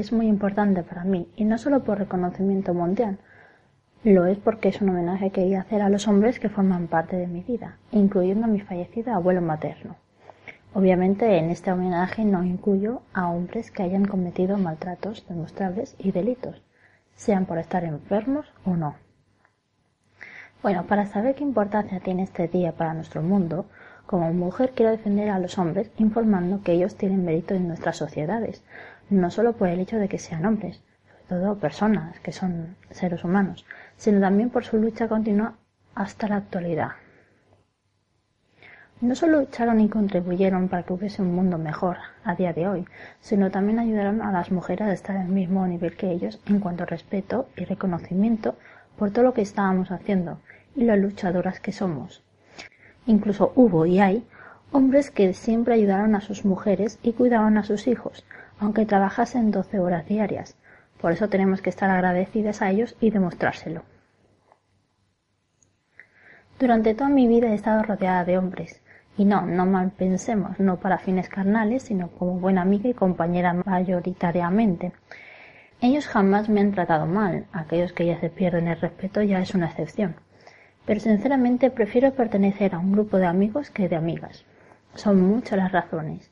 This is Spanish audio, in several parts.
es muy importante para mí y no solo por reconocimiento mundial, lo es porque es un homenaje que quería hacer a los hombres que forman parte de mi vida, incluyendo a mi fallecido abuelo materno. Obviamente en este homenaje no incluyo a hombres que hayan cometido maltratos demostrables y delitos, sean por estar enfermos o no. Bueno, para saber qué importancia tiene este día para nuestro mundo, como mujer quiero defender a los hombres informando que ellos tienen mérito en nuestras sociedades, no solo por el hecho de que sean hombres, sobre todo personas que son seres humanos, sino también por su lucha continua hasta la actualidad. No solo lucharon y contribuyeron para que hubiese un mundo mejor a día de hoy, sino también ayudaron a las mujeres a estar al mismo nivel que ellos en cuanto a respeto y reconocimiento por todo lo que estábamos haciendo y las luchadoras que somos. Incluso hubo y hay hombres que siempre ayudaron a sus mujeres y cuidaban a sus hijos, aunque trabajasen doce horas diarias. Por eso tenemos que estar agradecidas a ellos y demostrárselo. Durante toda mi vida he estado rodeada de hombres, y no, no mal pensemos, no para fines carnales, sino como buena amiga y compañera mayoritariamente. Ellos jamás me han tratado mal, aquellos que ya se pierden el respeto ya es una excepción. Pero sinceramente prefiero pertenecer a un grupo de amigos que de amigas. Son muchas las razones.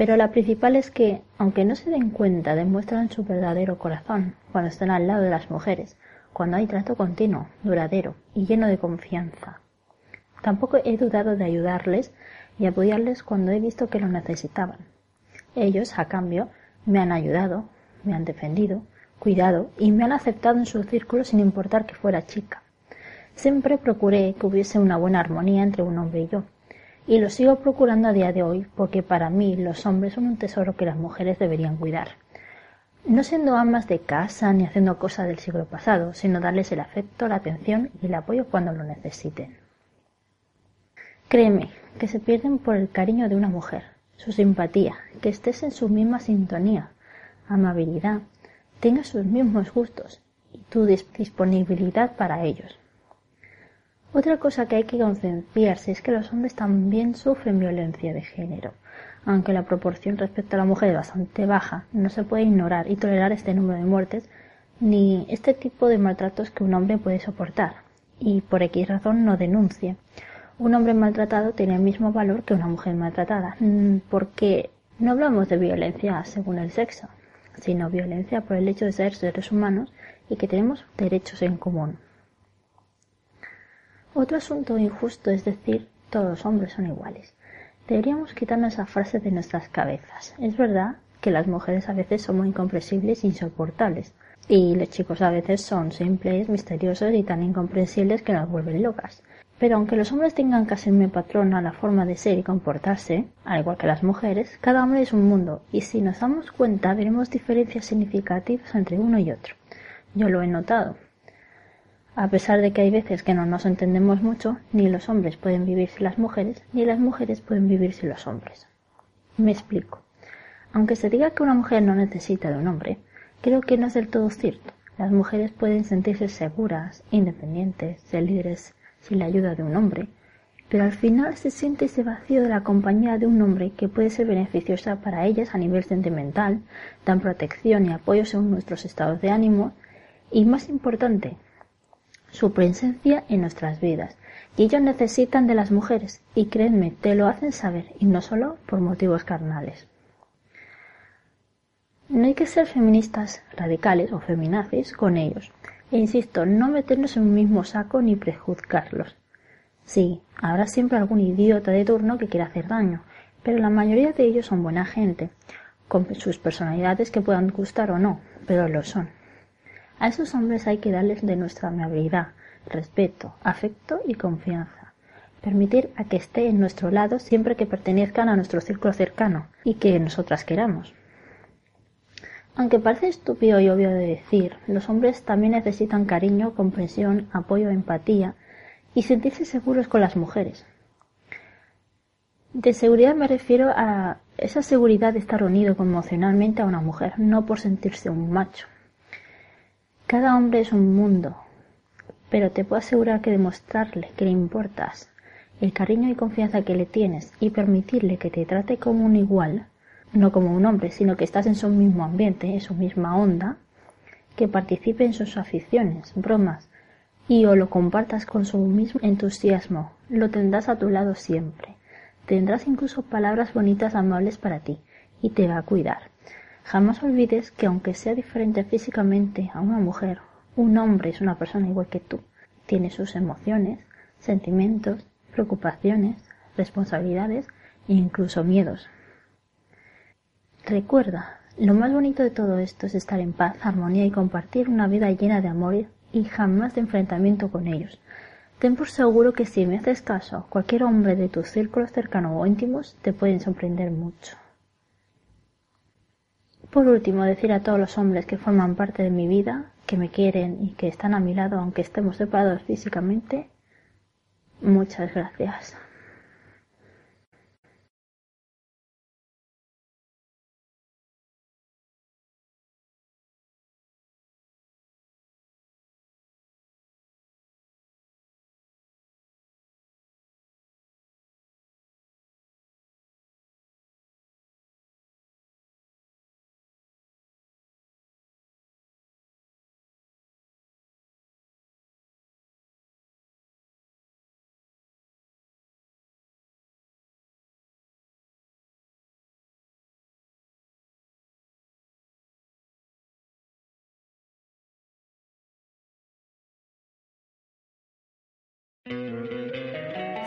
Pero la principal es que, aunque no se den cuenta, demuestran su verdadero corazón cuando están al lado de las mujeres, cuando hay trato continuo, duradero y lleno de confianza. Tampoco he dudado de ayudarles y apoyarles cuando he visto que lo necesitaban. Ellos, a cambio, me han ayudado, me han defendido, cuidado y me han aceptado en su círculo sin importar que fuera chica. Siempre procuré que hubiese una buena armonía entre un hombre y yo, y lo sigo procurando a día de hoy porque para mí los hombres son un tesoro que las mujeres deberían cuidar. No siendo amas de casa ni haciendo cosas del siglo pasado, sino darles el afecto, la atención y el apoyo cuando lo necesiten. Créeme que se pierden por el cariño de una mujer, su simpatía, que estés en su misma sintonía, amabilidad, tenga sus mismos gustos y tu disponibilidad para ellos. Otra cosa que hay que concienciarse es que los hombres también sufren violencia de género. Aunque la proporción respecto a la mujer es bastante baja, no se puede ignorar y tolerar este número de muertes ni este tipo de maltratos que un hombre puede soportar y por X razón no denuncie. Un hombre maltratado tiene el mismo valor que una mujer maltratada, mm, porque no hablamos de violencia según el sexo, sino violencia por el hecho de ser seres humanos y que tenemos derechos en común. Otro asunto injusto es decir, todos los hombres son iguales. Deberíamos quitarnos esa frase de nuestras cabezas. Es verdad que las mujeres a veces somos incomprensibles e insoportables, y los chicos a veces son simples, misteriosos y tan incomprensibles que nos vuelven locas. Pero aunque los hombres tengan casi mi patrona la forma de ser y comportarse, al igual que las mujeres, cada hombre es un mundo, y si nos damos cuenta veremos diferencias significativas entre uno y otro. Yo lo he notado. A pesar de que hay veces que no nos entendemos mucho, ni los hombres pueden vivir sin las mujeres, ni las mujeres pueden vivir sin los hombres. Me explico. Aunque se diga que una mujer no necesita de un hombre, creo que no es del todo cierto. Las mujeres pueden sentirse seguras, independientes, ser líderes sin la ayuda de un hombre, pero al final se siente ese vacío de la compañía de un hombre que puede ser beneficiosa para ellas a nivel sentimental, dan protección y apoyo según nuestros estados de ánimo, y más importante, su presencia en nuestras vidas. Y ellos necesitan de las mujeres, y créanme, te lo hacen saber, y no solo por motivos carnales. No hay que ser feministas radicales o feminazis con ellos. E insisto, no meternos en un mismo saco ni prejuzgarlos. Sí, habrá siempre algún idiota de turno que quiera hacer daño, pero la mayoría de ellos son buena gente, con sus personalidades que puedan gustar o no, pero lo son. A esos hombres hay que darles de nuestra amabilidad, respeto, afecto y confianza. Permitir a que esté en nuestro lado siempre que pertenezcan a nuestro círculo cercano y que nosotras queramos. Aunque parece estúpido y obvio de decir, los hombres también necesitan cariño, comprensión, apoyo, empatía y sentirse seguros con las mujeres. De seguridad me refiero a esa seguridad de estar unido emocionalmente a una mujer, no por sentirse un macho. Cada hombre es un mundo, pero te puedo asegurar que demostrarle que le importas, el cariño y confianza que le tienes y permitirle que te trate como un igual, no como un hombre, sino que estás en su mismo ambiente, en su misma onda, que participe en sus aficiones, bromas, y o lo compartas con su mismo entusiasmo, lo tendrás a tu lado siempre. Tendrás incluso palabras bonitas amables para ti, y te va a cuidar. Jamás olvides que aunque sea diferente físicamente a una mujer, un hombre es una persona igual que tú. Tiene sus emociones, sentimientos, preocupaciones, responsabilidades e incluso miedos. Recuerda, lo más bonito de todo esto es estar en paz, armonía y compartir una vida llena de amor y jamás de enfrentamiento con ellos. Ten por seguro que si me haces caso, cualquier hombre de tu círculo cercano o íntimos te pueden sorprender mucho. Por último, decir a todos los hombres que forman parte de mi vida, que me quieren y que están a mi lado aunque estemos separados físicamente, muchas gracias.